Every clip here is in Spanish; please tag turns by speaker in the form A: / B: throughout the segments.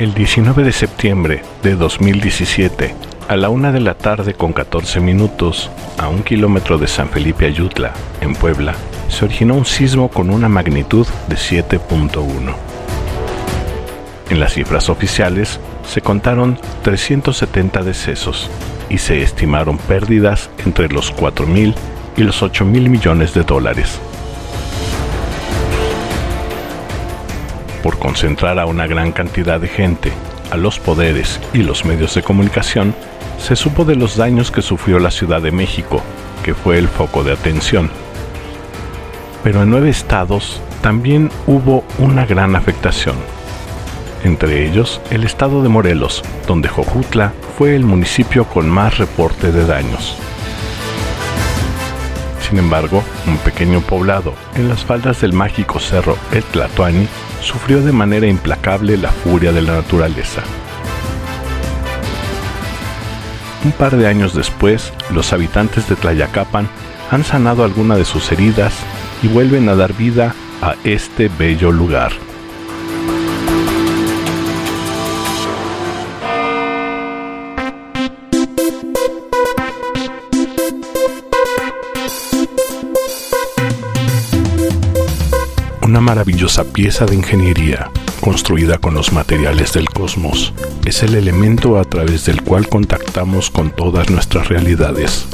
A: El 19 de septiembre de 2017, a la una de la tarde con 14 minutos, a un kilómetro de San Felipe Ayutla, en Puebla, se originó un sismo con una magnitud de 7.1. En las cifras oficiales se contaron 370 decesos y se estimaron pérdidas entre los 4.000 y los 8.000 millones de dólares. Por concentrar a una gran cantidad de gente, a los poderes y los medios de comunicación, se supo de los daños que sufrió la Ciudad de México, que fue el foco de atención. Pero en nueve estados también hubo una gran afectación entre ellos el estado de Morelos, donde Jojutla fue el municipio con más reporte de daños. Sin embargo, un pequeño poblado en las faldas del mágico cerro El Tlatoani sufrió de manera implacable la furia de la naturaleza. Un par de años después, los habitantes de Tlayacapan han sanado alguna de sus heridas y vuelven a dar vida a este bello lugar. Maravillosa pieza de ingeniería, construida con los materiales del cosmos, es el elemento a través del cual contactamos con todas nuestras realidades.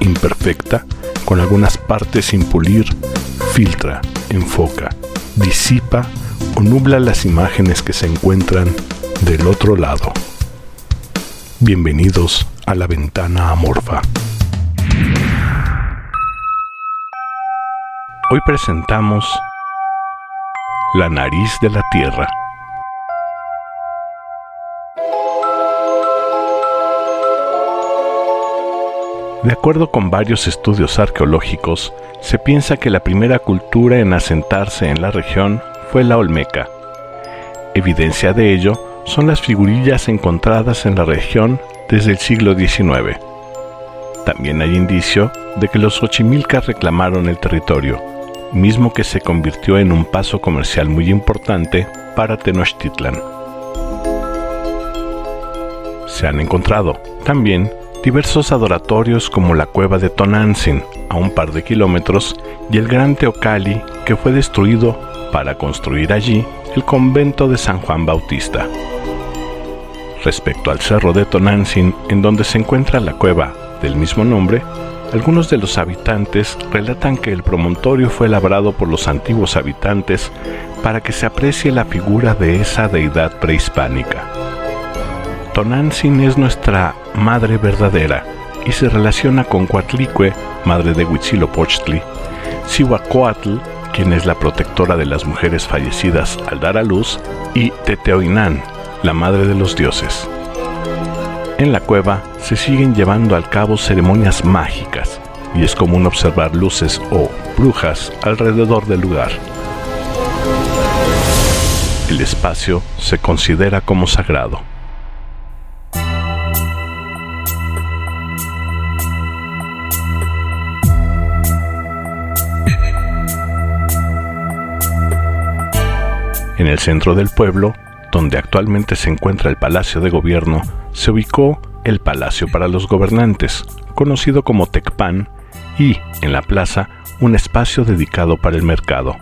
A: Imperfecta, con algunas partes sin pulir, filtra, enfoca, disipa o nubla las imágenes que se encuentran del otro lado. Bienvenidos a la ventana amorfa. Hoy presentamos la nariz de la Tierra. De acuerdo con varios estudios arqueológicos, se piensa que la primera cultura en asentarse en la región fue la Olmeca. Evidencia de ello son las figurillas encontradas en la región desde el siglo XIX. También hay indicio de que los Xochimilcas reclamaron el territorio, mismo que se convirtió en un paso comercial muy importante para Tenochtitlan. Se han encontrado también diversos adoratorios como la cueva de Tonantzin, a un par de kilómetros, y el gran Teocalli, que fue destruido para construir allí el convento de San Juan Bautista. Respecto al cerro de Tonantzin, en donde se encuentra la cueva del mismo nombre, algunos de los habitantes relatan que el promontorio fue labrado por los antiguos habitantes para que se aprecie la figura de esa deidad prehispánica. Tonantzin es nuestra madre verdadera y se relaciona con Coatlicue, madre de Huitzilopochtli, Sihuacoatl, quien es la protectora de las mujeres fallecidas al dar a luz, y Teteoinán, la madre de los dioses. En la cueva se siguen llevando al cabo ceremonias mágicas y es común observar luces o brujas alrededor del lugar. El espacio se considera como sagrado. En el centro del pueblo, donde actualmente se encuentra el Palacio de Gobierno, se ubicó el Palacio para los Gobernantes, conocido como Tecpan, y, en la plaza, un espacio dedicado para el mercado.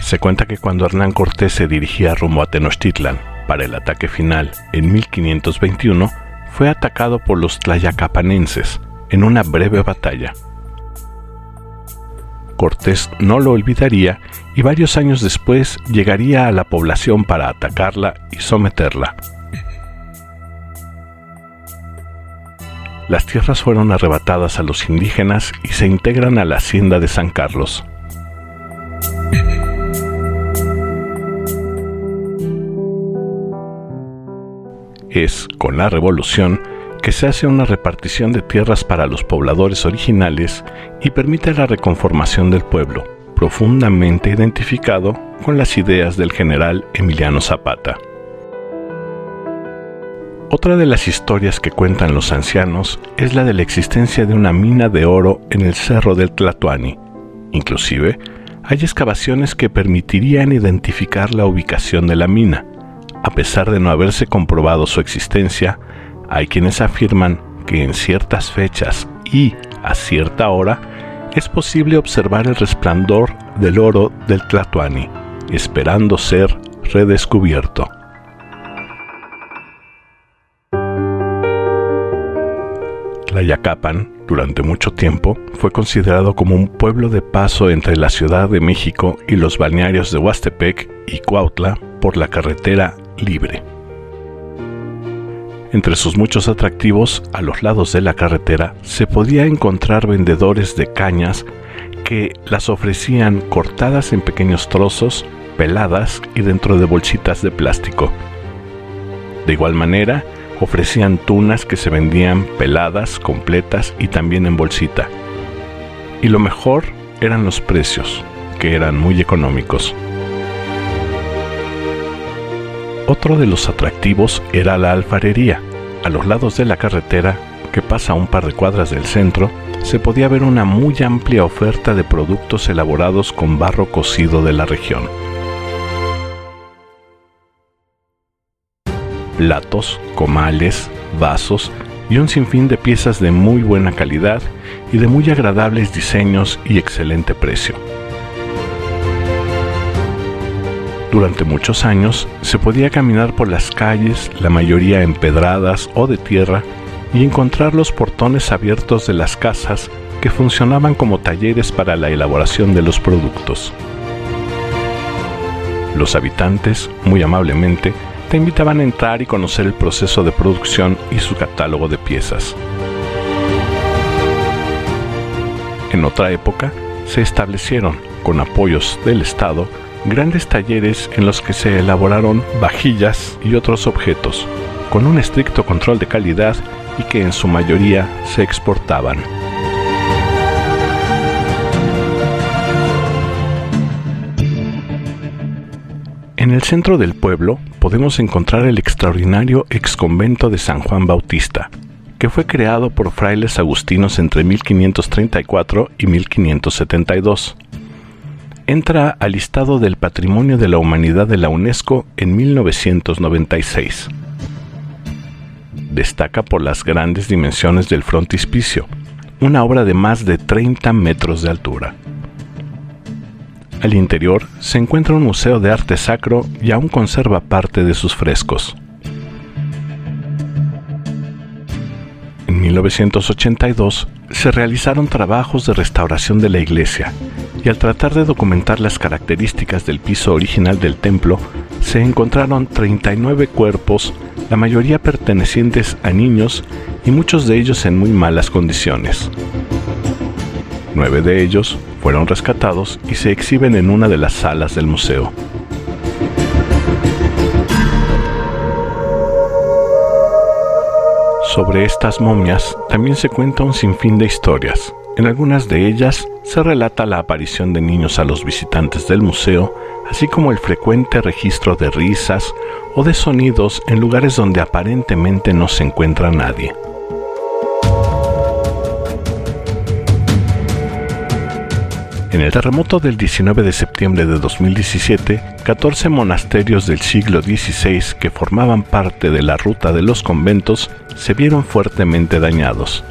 A: Se cuenta que cuando Hernán Cortés se dirigía rumbo a Tenochtitlan para el ataque final en 1521, fue atacado por los tlayacapanenses en una breve batalla. Cortés no lo olvidaría y varios años después llegaría a la población para atacarla y someterla. Las tierras fueron arrebatadas a los indígenas y se integran a la hacienda de San Carlos. Es con la revolución que se hace una repartición de tierras para los pobladores originales y permite la reconformación del pueblo, profundamente identificado con las ideas del general Emiliano Zapata. Otra de las historias que cuentan los ancianos es la de la existencia de una mina de oro en el cerro del Tlatoani. Inclusive, hay excavaciones que permitirían identificar la ubicación de la mina. A pesar de no haberse comprobado su existencia, hay quienes afirman que en ciertas fechas y a cierta hora es posible observar el resplandor del oro del Tlatoani, esperando ser redescubierto. Tlayacapan, durante mucho tiempo, fue considerado como un pueblo de paso entre la Ciudad de México y los balnearios de Huastepec y Cuautla por la carretera libre. Entre sus muchos atractivos, a los lados de la carretera se podía encontrar vendedores de cañas que las ofrecían cortadas en pequeños trozos, peladas y dentro de bolsitas de plástico. De igual manera, ofrecían tunas que se vendían peladas, completas y también en bolsita. Y lo mejor eran los precios, que eran muy económicos. Otro de los atractivos era la alfarería. A los lados de la carretera, que pasa a un par de cuadras del centro, se podía ver una muy amplia oferta de productos elaborados con barro cocido de la región. Platos, comales, vasos y un sinfín de piezas de muy buena calidad y de muy agradables diseños y excelente precio. Durante muchos años se podía caminar por las calles, la mayoría empedradas o de tierra, y encontrar los portones abiertos de las casas que funcionaban como talleres para la elaboración de los productos. Los habitantes, muy amablemente, te invitaban a entrar y conocer el proceso de producción y su catálogo de piezas. En otra época, se establecieron, con apoyos del Estado, grandes talleres en los que se elaboraron vajillas y otros objetos, con un estricto control de calidad y que en su mayoría se exportaban. En el centro del pueblo podemos encontrar el extraordinario exconvento de San Juan Bautista, que fue creado por frailes agustinos entre 1534 y 1572 entra al listado del Patrimonio de la Humanidad de la UNESCO en 1996. Destaca por las grandes dimensiones del frontispicio, una obra de más de 30 metros de altura. Al interior se encuentra un museo de arte sacro y aún conserva parte de sus frescos. En 1982 se realizaron trabajos de restauración de la iglesia y al tratar de documentar las características del piso original del templo, se encontraron 39 cuerpos, la mayoría pertenecientes a niños y muchos de ellos en muy malas condiciones. Nueve de ellos fueron rescatados y se exhiben en una de las salas del museo. Sobre estas momias también se cuenta un sinfín de historias, en algunas de ellas se relata la aparición de niños a los visitantes del museo, así como el frecuente registro de risas o de sonidos en lugares donde aparentemente no se encuentra nadie. En el terremoto del 19 de septiembre de 2017, 14 monasterios del siglo XVI que formaban parte de la ruta de los conventos se vieron fuertemente dañados.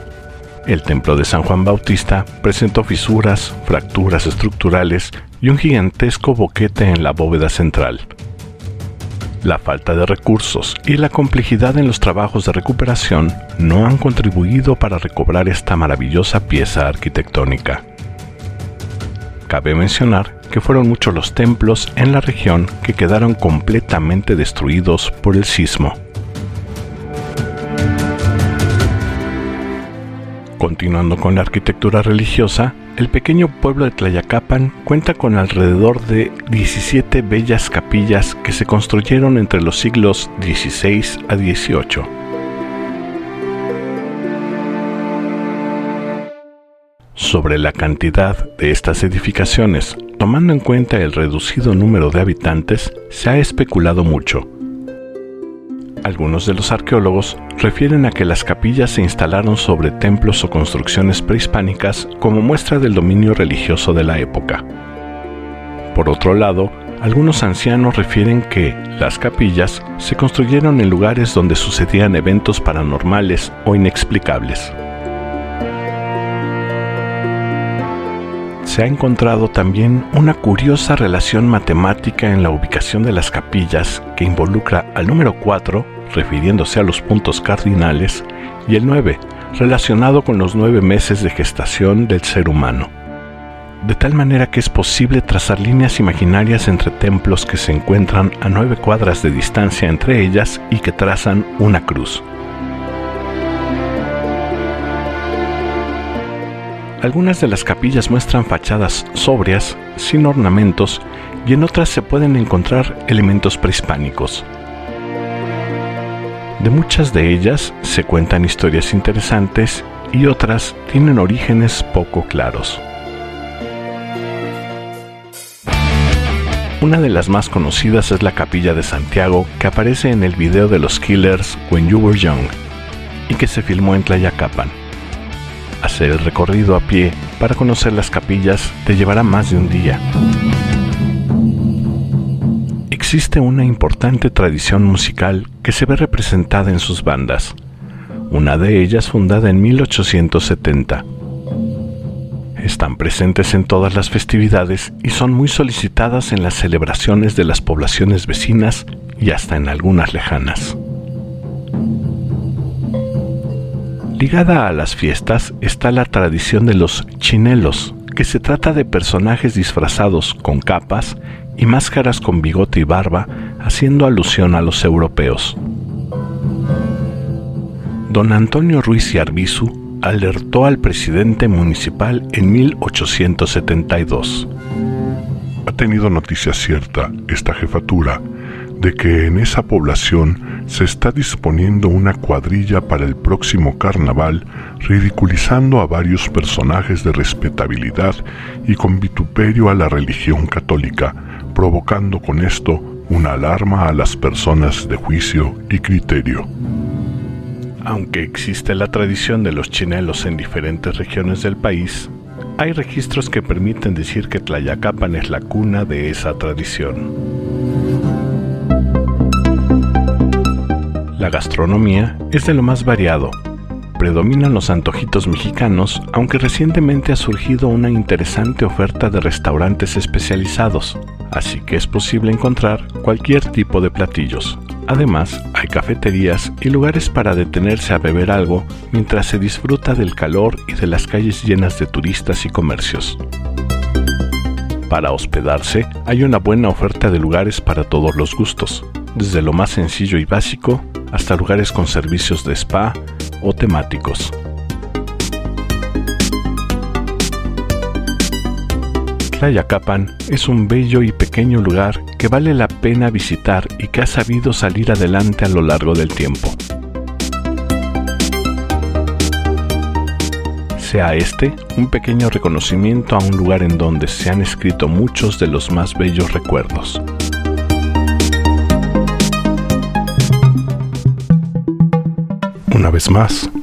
A: El templo de San Juan Bautista presentó fisuras, fracturas estructurales y un gigantesco boquete en la bóveda central. La falta de recursos y la complejidad en los trabajos de recuperación no han contribuido para recobrar esta maravillosa pieza arquitectónica. Cabe mencionar que fueron muchos los templos en la región que quedaron completamente destruidos por el sismo. Continuando con la arquitectura religiosa, el pequeño pueblo de Tlayacapan cuenta con alrededor de 17 bellas capillas que se construyeron entre los siglos XVI a XVIII. Sobre la cantidad de estas edificaciones, tomando en cuenta el reducido número de habitantes, se ha especulado mucho, algunos de los arqueólogos refieren a que las capillas se instalaron sobre templos o construcciones prehispánicas como muestra del dominio religioso de la época. Por otro lado, algunos ancianos refieren que las capillas se construyeron en lugares donde sucedían eventos paranormales o inexplicables. Se ha encontrado también una curiosa relación matemática en la ubicación de las capillas que involucra al número 4, refiriéndose a los puntos cardinales, y el 9, relacionado con los nueve meses de gestación del ser humano de tal manera que es posible trazar líneas imaginarias entre templos que se encuentran a nueve cuadras de distancia entre ellas y que trazan una cruz. Algunas de las capillas muestran fachadas sobrias, sin ornamentos, y en otras se pueden encontrar elementos prehispánicos. De muchas de ellas se cuentan historias interesantes y otras tienen orígenes poco claros. Una de las más conocidas es la Capilla de Santiago que aparece en el video de los Killers When You Were Young y que se filmó en Tlayacapan. Hacer el recorrido a pie para conocer las capillas te llevará más de un día. Existe una importante tradición musical que se ve representada en sus bandas, una de ellas fundada en 1870 están presentes en todas las festividades y son muy solicitadas en las celebraciones de las poblaciones vecinas y hasta en algunas lejanas. Ligada a las fiestas está la tradición de los chinelos, que se trata de personajes disfrazados con capas y máscaras con bigote y barba, haciendo alusión a los europeos. Don Antonio Ruiz y Arbizu alertó al presidente municipal en 1872.
B: Ha tenido noticia cierta esta jefatura de que en esa población se está disponiendo una cuadrilla para el próximo carnaval, ridiculizando a varios personajes de respetabilidad y con vituperio a la religión católica, provocando con esto una alarma a las personas de juicio y criterio.
A: Aunque existe la tradición de los chinelos en diferentes regiones del país, hay registros que permiten decir que Tlayacapan es la cuna de esa tradición. La gastronomía es de lo más variado. Predominan los antojitos mexicanos, aunque recientemente ha surgido una interesante oferta de restaurantes especializados, así que es posible encontrar cualquier tipo de platillos, Además, hay cafeterías y lugares para detenerse a beber algo mientras se disfruta del calor y de las calles llenas de turistas y comercios. Para hospedarse, hay una buena oferta de lugares para todos los gustos, desde lo más sencillo y básico hasta lugares con servicios de spa o temáticos. Tlayacapan es un bello y pequeño lugar que vale la pena visitar y que ha sabido salir adelante a lo largo del tiempo. Sea este un pequeño reconocimiento a un lugar en donde se han escrito muchos de los más bellos recuerdos. Una vez más,